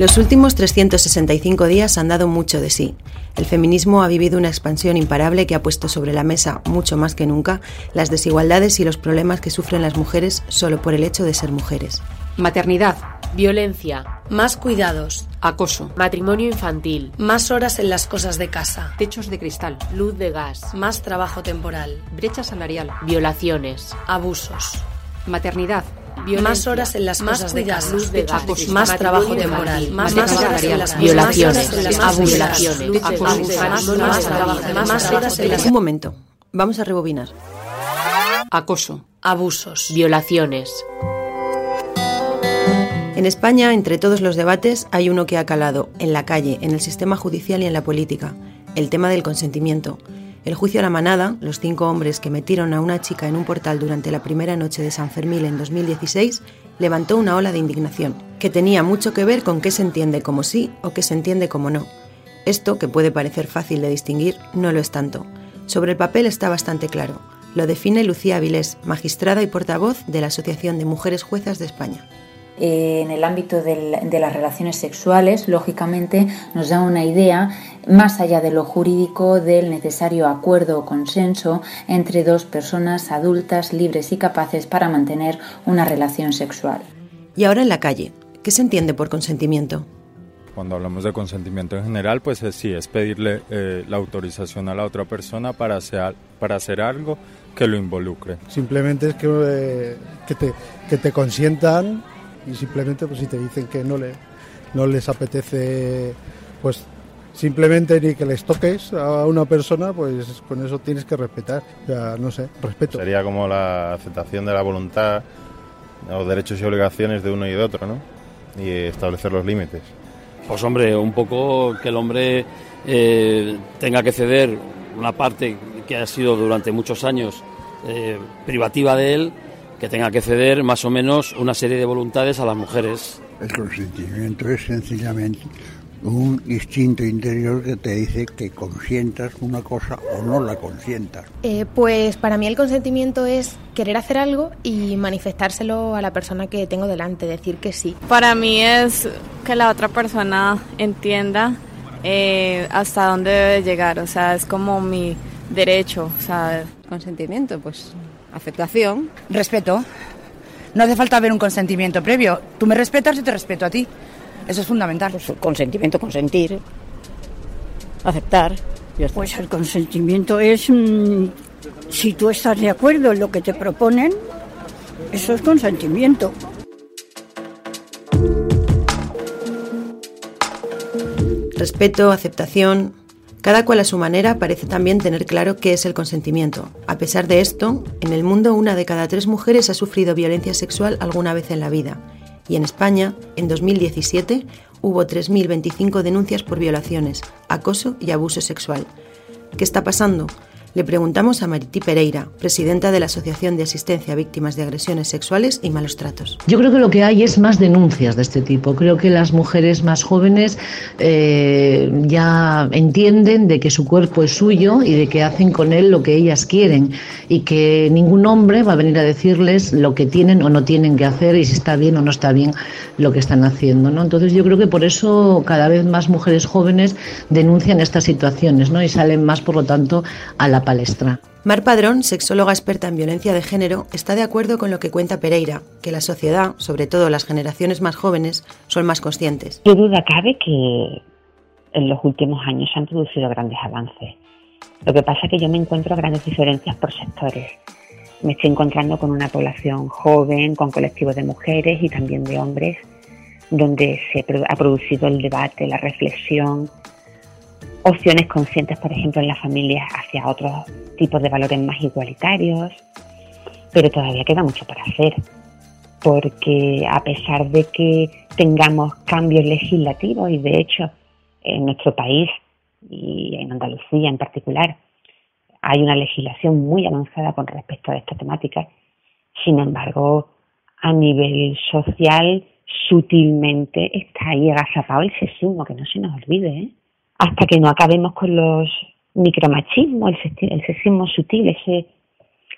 Los últimos 365 días han dado mucho de sí. El feminismo ha vivido una expansión imparable que ha puesto sobre la mesa, mucho más que nunca, las desigualdades y los problemas que sufren las mujeres solo por el hecho de ser mujeres. Maternidad, violencia, más cuidados, acoso, matrimonio infantil, más horas en las cosas de casa, techos de cristal, luz de gas, más trabajo temporal, brecha salarial, violaciones, abusos, maternidad, Violencia, más horas en las más cosas de casa, luz de gas, más, más trabajo temporal, más, más horas en las violaciones, violaciones, más horas en las Un momento, vamos a rebobinar. Acoso, abusos, violaciones. En España, entre todos los debates, hay uno que ha calado, en la calle, en el sistema judicial y en la política, el tema del consentimiento. El juicio a la manada, los cinco hombres que metieron a una chica en un portal durante la primera noche de San Fermín en 2016, levantó una ola de indignación, que tenía mucho que ver con qué se entiende como sí o qué se entiende como no. Esto, que puede parecer fácil de distinguir, no lo es tanto. Sobre el papel está bastante claro. Lo define Lucía Avilés, magistrada y portavoz de la Asociación de Mujeres Juezas de España. Eh, en el ámbito del, de las relaciones sexuales, lógicamente nos da una idea, más allá de lo jurídico, del necesario acuerdo o consenso entre dos personas adultas, libres y capaces para mantener una relación sexual. Y ahora en la calle, ¿qué se entiende por consentimiento? Cuando hablamos de consentimiento en general, pues es, sí, es pedirle eh, la autorización a la otra persona para hacer, para hacer algo que lo involucre. Simplemente es que, eh, que, te, que te consientan y simplemente pues si te dicen que no, le, no les apetece pues simplemente ni que les toques a una persona, pues con eso tienes que respetar. O sea, no sé, respeto. Sería como la aceptación de la voluntad, los derechos y obligaciones de uno y de otro, ¿no? Y establecer los límites. Pues hombre, un poco que el hombre eh, tenga que ceder una parte que ha sido durante muchos años eh, privativa de él, que tenga que ceder más o menos una serie de voluntades a las mujeres. El consentimiento es sencillamente un instinto interior que te dice que consientas una cosa o no la consientas. Eh, pues para mí el consentimiento es querer hacer algo y manifestárselo a la persona que tengo delante, decir que sí. Para mí es que la otra persona entienda eh, hasta dónde debe llegar, o sea, es como mi derecho, o sea, consentimiento, pues aceptación, respeto. No hace falta haber un consentimiento previo. Tú me respetas, yo te respeto a ti. Eso es fundamental. Pues consentimiento, consentir, aceptar. Pues el consentimiento es, mm, si tú estás de acuerdo en lo que te proponen, eso es consentimiento. Respeto, aceptación, cada cual a su manera parece también tener claro qué es el consentimiento. A pesar de esto, en el mundo una de cada tres mujeres ha sufrido violencia sexual alguna vez en la vida. Y en España, en 2017, hubo 3.025 denuncias por violaciones, acoso y abuso sexual. ¿Qué está pasando? Le preguntamos a Mariti Pereira, presidenta de la Asociación de Asistencia a Víctimas de Agresiones Sexuales y Malos Tratos. Yo creo que lo que hay es más denuncias de este tipo. Creo que las mujeres más jóvenes eh, ya entienden de que su cuerpo es suyo y de que hacen con él lo que ellas quieren y que ningún hombre va a venir a decirles lo que tienen o no tienen que hacer y si está bien o no está bien lo que están haciendo. ¿no? Entonces yo creo que por eso cada vez más mujeres jóvenes denuncian estas situaciones ¿no? y salen más, por lo tanto, a la palestra. Mar Padrón, sexóloga experta en violencia de género, está de acuerdo con lo que cuenta Pereira, que la sociedad, sobre todo las generaciones más jóvenes, son más conscientes. Qué duda cabe que en los últimos años se han producido grandes avances. Lo que pasa es que yo me encuentro grandes diferencias por sectores. Me estoy encontrando con una población joven, con colectivos de mujeres y también de hombres, donde se ha producido el debate, la reflexión, opciones conscientes, por ejemplo, en las familias hacia otros tipos de valores más igualitarios, pero todavía queda mucho para hacer, porque a pesar de que tengamos cambios legislativos, y de hecho en nuestro país y en Andalucía en particular, hay una legislación muy avanzada con respecto a esta temática, sin embargo, a nivel social, sutilmente está ahí agazapado el sexismo, que no se nos olvide, ¿eh? Hasta que no acabemos con los micromachismos, el, sexismo sutil, ese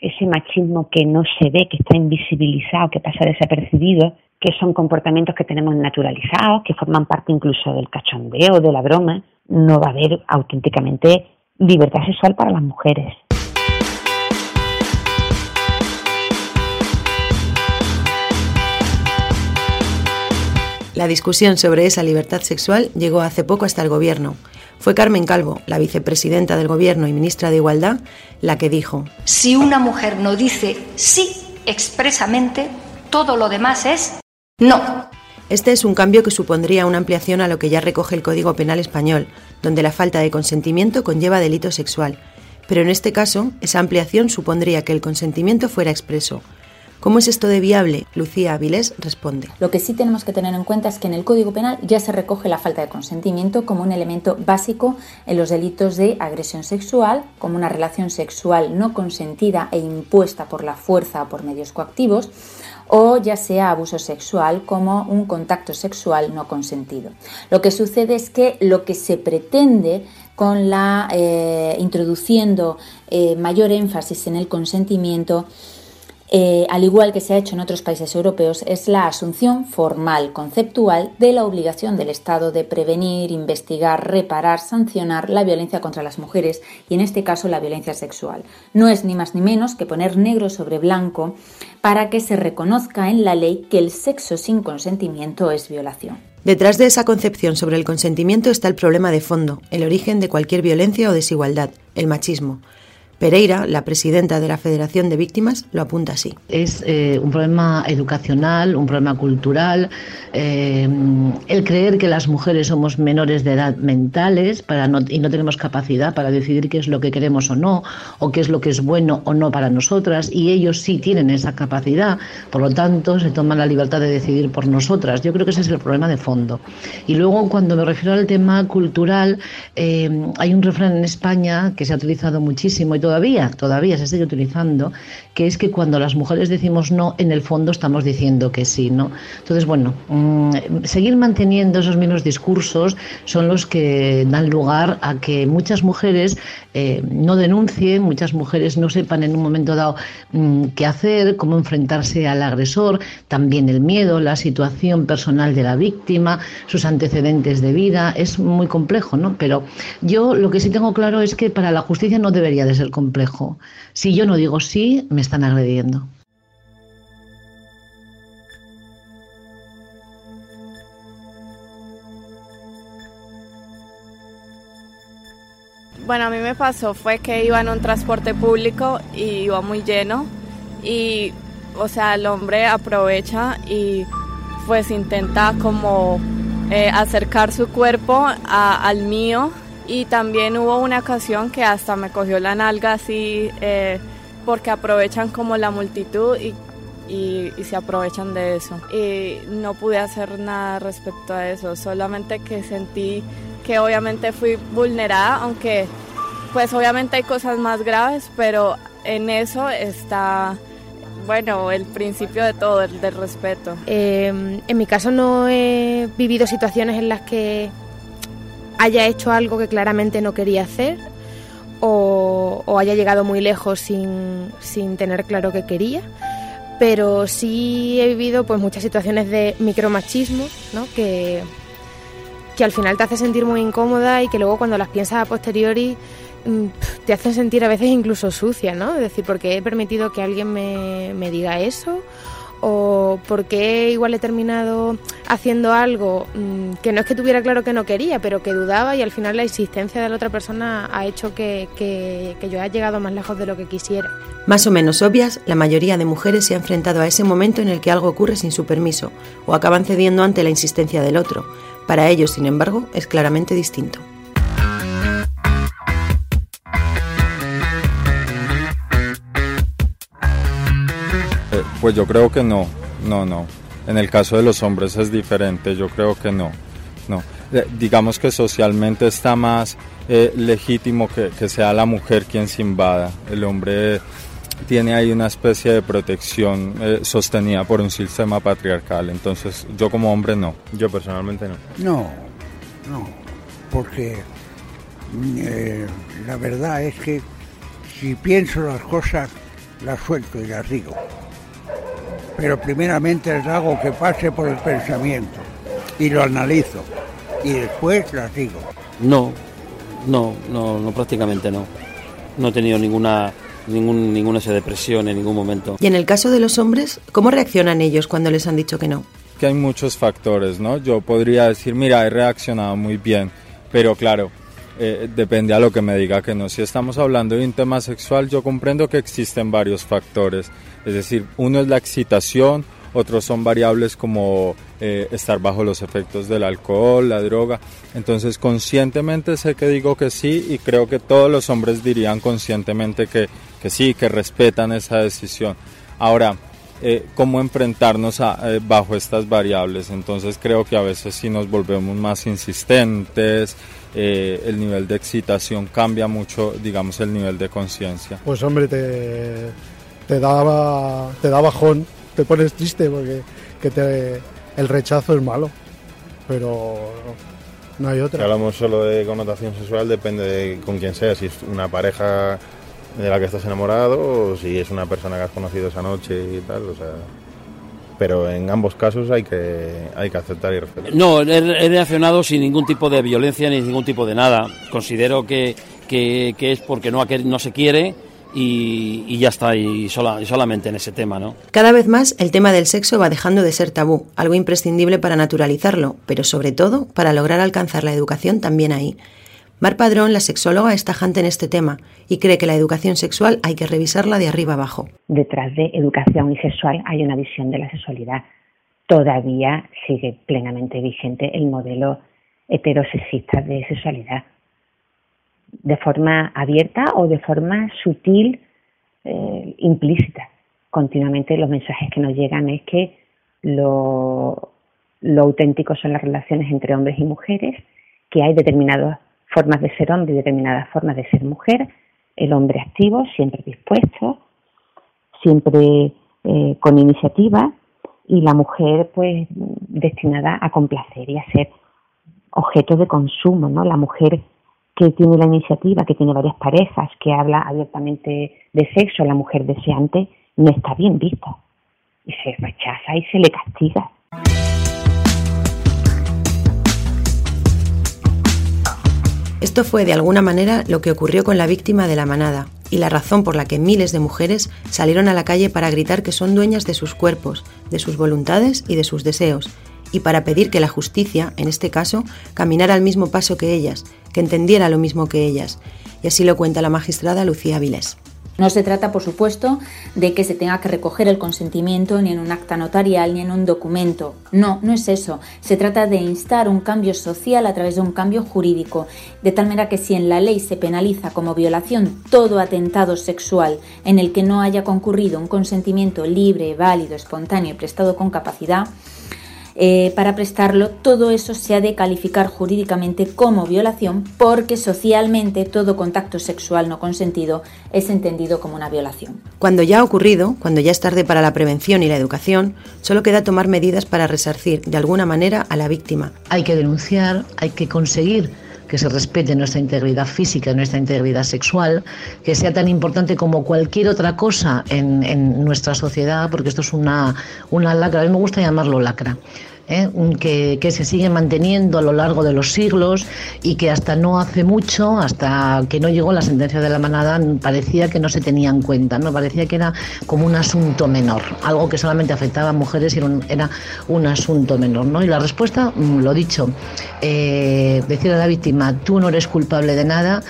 ese machismo que no se ve, que está invisibilizado, que pasa desapercibido, que son comportamientos que tenemos naturalizados, que forman parte incluso del cachondeo, de la broma, no va a haber auténticamente libertad sexual para las mujeres. La discusión sobre esa libertad sexual llegó hace poco hasta el Gobierno. Fue Carmen Calvo, la vicepresidenta del Gobierno y ministra de Igualdad, la que dijo, Si una mujer no dice sí expresamente, todo lo demás es no. Este es un cambio que supondría una ampliación a lo que ya recoge el Código Penal español, donde la falta de consentimiento conlleva delito sexual. Pero en este caso, esa ampliación supondría que el consentimiento fuera expreso, ¿Cómo es esto de viable? Lucía Avilés responde. Lo que sí tenemos que tener en cuenta es que en el Código Penal ya se recoge la falta de consentimiento como un elemento básico en los delitos de agresión sexual, como una relación sexual no consentida e impuesta por la fuerza o por medios coactivos, o ya sea abuso sexual como un contacto sexual no consentido. Lo que sucede es que lo que se pretende con la eh, introduciendo eh, mayor énfasis en el consentimiento eh, al igual que se ha hecho en otros países europeos, es la asunción formal, conceptual, de la obligación del Estado de prevenir, investigar, reparar, sancionar la violencia contra las mujeres y, en este caso, la violencia sexual. No es ni más ni menos que poner negro sobre blanco para que se reconozca en la ley que el sexo sin consentimiento es violación. Detrás de esa concepción sobre el consentimiento está el problema de fondo, el origen de cualquier violencia o desigualdad, el machismo. Pereira, la presidenta de la Federación de Víctimas, lo apunta así. Es eh, un problema educacional, un problema cultural, eh, el creer que las mujeres somos menores de edad mentales para y no tenemos capacidad para decidir qué es lo que queremos o no, o qué es lo que es bueno o no para nosotras, y ellos sí tienen esa capacidad, por lo tanto se toman la libertad de decidir por nosotras. Yo creo que ese es el problema de fondo. Y luego, cuando me refiero al tema cultural, eh, hay un refrán en España que se ha utilizado muchísimo y todavía, todavía se sigue utilizando, que es que cuando las mujeres decimos no, en el fondo estamos diciendo que sí, ¿no? Entonces, bueno, mm, seguir manteniendo esos mismos discursos son los que dan lugar a que muchas mujeres eh, no denuncien, muchas mujeres no sepan en un momento dado mm, qué hacer, cómo enfrentarse al agresor, también el miedo, la situación personal de la víctima, sus antecedentes de vida, es muy complejo, ¿no? Pero yo lo que sí tengo claro es que para la justicia no debería de ser complejo. Si yo no digo sí, me están agrediendo. Bueno, a mí me pasó fue que iba en un transporte público y iba muy lleno y, o sea, el hombre aprovecha y pues intenta como eh, acercar su cuerpo al mío y también hubo una ocasión que hasta me cogió la nalga así eh, porque aprovechan como la multitud y, y, se aprovechan de eso. Y no pude hacer nada respecto a eso, solamente que sentí que obviamente fui vulnerada, aunque pues obviamente hay cosas más graves, pero en eso está bueno, el principio de todo, el del respeto. Eh, en mi caso no he vivido situaciones en las que haya hecho algo que claramente no quería hacer o, o haya llegado muy lejos sin, sin tener claro que quería pero sí he vivido pues muchas situaciones de micromachismo ¿no? que, que al final te hace sentir muy incómoda y que luego cuando las piensas a posteriori mm, te hacen sentir a veces incluso sucia, ¿no? Es decir, porque he permitido que alguien me, me diga eso o porque igual he terminado haciendo algo mm, que no es que tuviera claro que no quería, pero que dudaba y al final la existencia de la otra persona ha hecho que yo haya llegado más lejos de lo que quisiera. Más o menos obvias, la mayoría de mujeres se ha enfrentado a ese momento en el que algo ocurre sin su permiso o acaban cediendo ante la insistencia del otro. Para ellos, sin embargo, es claramente distinto. Pues yo creo que no, no, no. En el caso de los hombres es diferente, yo creo que no, no. Eh, digamos que socialmente está más eh, legítimo que, que, sea la mujer quien se invada. El hombre tiene ahí una especie de protección eh, sostenida por un sistema patriarcal. Entonces yo como hombre no, yo personalmente no. No, no, porque la verdad es que si pienso las cosas las suelto y las digo. Pero primeramente les hago que pase por el pensamiento y lo analizo y después las digo. No, no, no, no prácticamente no. No he tenido ninguna ningún, ninguna esa depresión en ningún momento. Y en el caso de los hombres, ¿cómo reaccionan ellos cuando les han dicho que no? Que hay muchos factores, ¿no? Yo podría decir, mira, he reaccionado muy bien, pero claro, eh, depende a lo que me diga que no. Si estamos hablando de un tema sexual, yo comprendo que existen varios factores. Es decir, uno es la excitación, otros son variables como eh, estar bajo los efectos del alcohol, la droga. Entonces conscientemente sé que digo que sí y creo que todos los hombres dirían conscientemente que, que sí, que respetan esa decisión. Ahora, eh, cómo enfrentarnos bajo estas variables. Entonces creo que a veces si nos volvemos más insistentes, el nivel de excitación cambia mucho, digamos, el nivel de conciencia. Pues hombre, te, te, da, te da bajón te pones triste porque que te, el rechazo es malo, pero no hay otra. Si hablamos solo de connotación sexual, depende de con quién sea, si es una pareja de la que estás enamorado o si es una persona que has conocido esa noche y tal, o sea pero en ambos casos hay que, hay que aceptar y respetar. No, he, reaccionado sin ningún tipo de violencia ni ningún tipo de nada. Considero que, que, que es porque no, no se quiere y, ya está, y, solamente en ese tema, ¿no? Cada vez más el tema del sexo va dejando de ser tabú, algo imprescindible para naturalizarlo, pero sobre todo para lograr alcanzar la educación también ahí. Mar Padrón, la sexóloga, es tajante en este tema y cree que la educación sexual hay que revisarla de arriba abajo. Detrás de educación y sexual hay una visión de la sexualidad. Todavía sigue plenamente vigente el modelo heterosexista de sexualidad de forma abierta o de forma sutil, eh, implícita. Continuamente los mensajes que nos llegan es que lo, lo auténtico son las relaciones entre hombres y mujeres, que hay determinadas formas de ser hombre y determinadas formas de ser mujer, el hombre activo, siempre dispuesto, siempre eh, con iniciativa, y la mujer pues destinada a complacer y a ser objeto de consumo, ¿no? La mujer que tiene la iniciativa, que tiene varias parejas, que habla abiertamente de sexo, la mujer deseante, no está bien vista. Y se rechaza y se le castiga. Esto fue de alguna manera lo que ocurrió con la víctima de la manada y la razón por la que miles de mujeres salieron a la calle para gritar que son dueñas de sus cuerpos, de sus voluntades y de sus deseos, y para pedir que la justicia, en este caso, caminara al mismo paso que ellas, que entendiera lo mismo que ellas. Y así lo cuenta la magistrada Lucía Vilés. No se trata, por supuesto, de que se tenga que recoger el consentimiento ni en un acta notarial ni en un documento. No, no es eso. Se trata de instar un cambio social a través de un cambio jurídico, de tal manera que si en la ley se penaliza como violación todo atentado sexual en el que no haya concurrido un consentimiento libre, válido, espontáneo y prestado con capacidad, eh, para prestarlo, todo eso se ha de calificar jurídicamente como violación porque socialmente todo contacto sexual no consentido es entendido como una violación. Cuando ya ha ocurrido, cuando ya es tarde para la prevención y la educación, solo queda tomar medidas para resarcir de alguna manera a la víctima. Hay que denunciar, hay que conseguir que se respete nuestra integridad física, nuestra integridad sexual, que sea tan importante como cualquier otra cosa en, en nuestra sociedad, porque esto es una, una lacra, a mí me gusta llamarlo lacra. ¿Eh? que, se sigue manteniendo a lo largo de los siglos y que hasta no hace mucho, hasta que no llegó la sentencia de la manada, parecía que no se tenía en cuenta, ¿no? parecía que era como un asunto menor, algo que solamente afectaba a mujeres y era un, era un asunto menor. ¿no? Y la respuesta, mm, lo dicho, eh, decir a la víctima, tú no eres culpable de nada,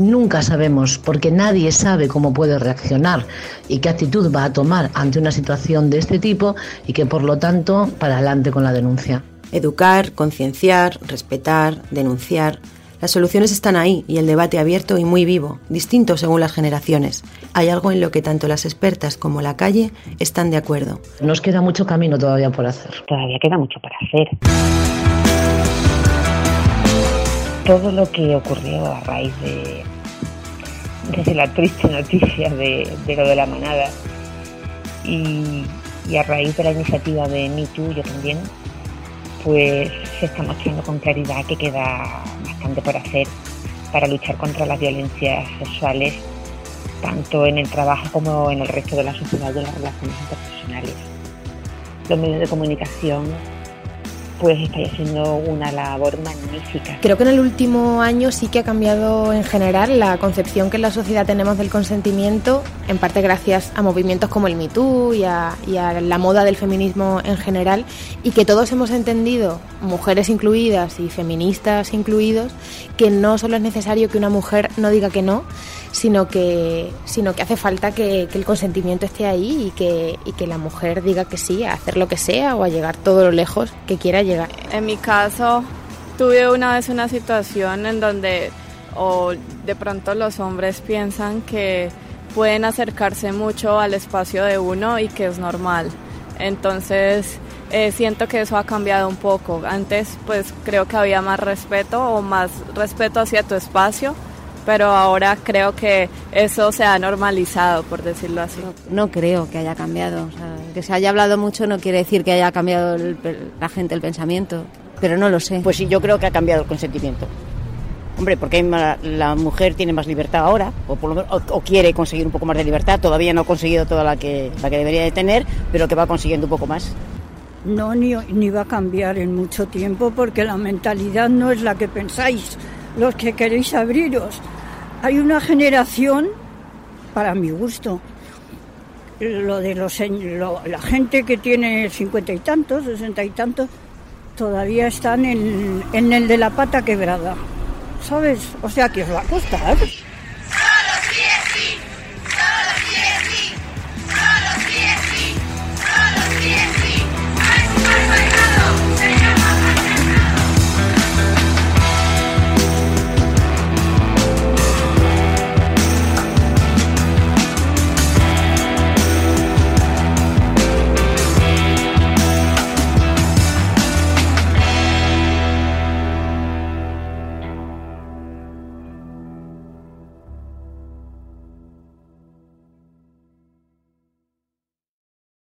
nunca sabemos, porque nadie sabe cómo puede reaccionar y qué actitud va a tomar ante una situación de este tipo y que por lo tanto para adelante con la denuncia. Educar, concienciar, respetar, denunciar. Las soluciones están ahí y el debate abierto y muy vivo, distinto según las generaciones. Hay algo en lo que tanto las expertas como la calle están de acuerdo. Nos queda mucho camino todavía por hacer. Todavía queda mucho por hacer todo lo que ocurrió a raíz de, de la triste noticia de, lo de la manada y, a raíz de la iniciativa de Me Too, yo también, pues se está mostrando con claridad que queda bastante por hacer para luchar contra las violencias sexuales tanto en el trabajo como en el resto de la sociedad y en las relaciones interpersonales. Los medios de comunicación pues estáis haciendo una labor magnífica. Creo que en el último año sí que ha cambiado en general la concepción que en la sociedad tenemos del consentimiento, en parte gracias a movimientos como el Me Too y a, y a la moda del feminismo en general, y que todos hemos entendido, mujeres incluidas y feministas incluidos, que no solo es necesario que una mujer no diga que no, sino que, sino que hace falta que, el consentimiento esté ahí y que, y que la mujer diga que sí a hacer lo que sea o a llegar todo lo lejos que quiera llegar. En mi caso, tuve una vez una situación en donde o de pronto los hombres piensan que pueden acercarse mucho al espacio de uno y que es normal. Entonces, eh, siento que eso ha cambiado un poco. Antes, pues creo que había más respeto o más respeto hacia tu espacio pero ahora creo que eso se ha normalizado, por decirlo así. No, creo que haya cambiado. que se haya hablado mucho no quiere decir que haya cambiado la gente el pensamiento, pero no lo sé. Pues sí, yo creo que ha cambiado el consentimiento. Hombre, porque la mujer tiene más libertad ahora, o, por lo o, quiere conseguir un poco más de libertad. Todavía no ha conseguido toda la que, la que debería de tener, pero que va consiguiendo un poco más. No, ni, ni va a cambiar en mucho tiempo, porque la mentalidad no es la que pensáis los que queréis abriros. Hay una generación, para mi gusto, lo de los la gente que tiene cincuenta y tantos, sesenta y tantos, todavía están en, en el de la pata quebrada. ¿Sabes? O sea que os va a costar.